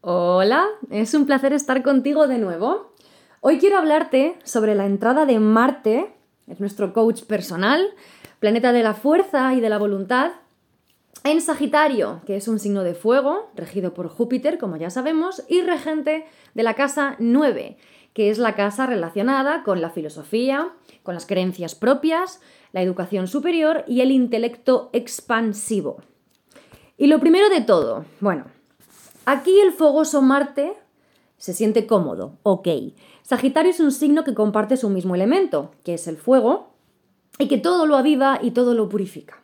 Hola, es un placer estar contigo de nuevo. Hoy quiero hablarte sobre la entrada de Marte, es nuestro coach personal, planeta de la fuerza y de la voluntad, en Sagitario, que es un signo de fuego, regido por Júpiter, como ya sabemos, y regente de la casa 9, que es la casa relacionada con la filosofía, con las creencias propias, la educación superior y el intelecto expansivo. Y lo primero de todo, bueno, aquí el fogoso Marte se siente cómodo, ok. Sagitario es un signo que comparte su mismo elemento, que es el fuego, y que todo lo aviva y todo lo purifica.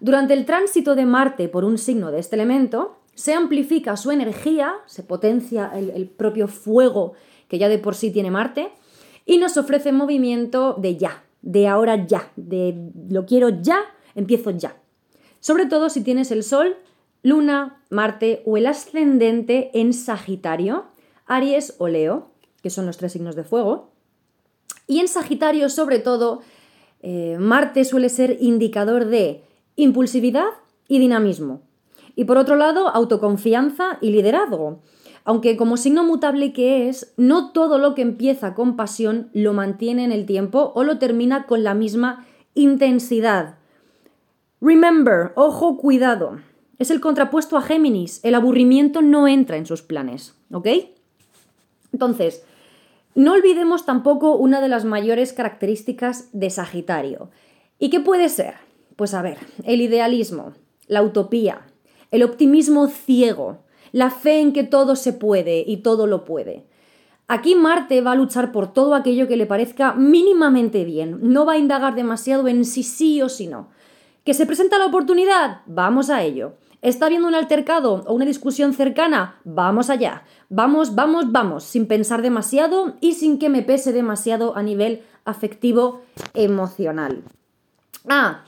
Durante el tránsito de Marte por un signo de este elemento, se amplifica su energía, se potencia el, el propio fuego que ya de por sí tiene Marte, y nos ofrece movimiento de ya, de ahora ya, de lo quiero ya, empiezo ya. Sobre todo si tienes el Sol, Luna, Marte o el ascendente en Sagitario, Aries o Leo, que son los tres signos de fuego. Y en Sagitario, sobre todo, eh, Marte suele ser indicador de impulsividad y dinamismo. Y por otro lado, autoconfianza y liderazgo. Aunque como signo mutable que es, no todo lo que empieza con pasión lo mantiene en el tiempo o lo termina con la misma intensidad. Remember, ojo, cuidado. Es el contrapuesto a Géminis. El aburrimiento no entra en sus planes, ¿ok? Entonces, no olvidemos tampoco una de las mayores características de Sagitario. ¿Y qué puede ser? Pues a ver, el idealismo, la utopía, el optimismo ciego, la fe en que todo se puede y todo lo puede. Aquí Marte va a luchar por todo aquello que le parezca mínimamente bien, no va a indagar demasiado en si sí o si no. ¿Que se presenta la oportunidad? Vamos a ello. ¿Está habiendo un altercado o una discusión cercana? Vamos allá. Vamos, vamos, vamos, sin pensar demasiado y sin que me pese demasiado a nivel afectivo emocional. Ah,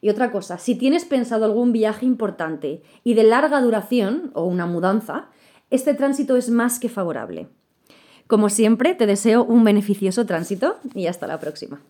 y otra cosa, si tienes pensado algún viaje importante y de larga duración o una mudanza, este tránsito es más que favorable. Como siempre, te deseo un beneficioso tránsito y hasta la próxima.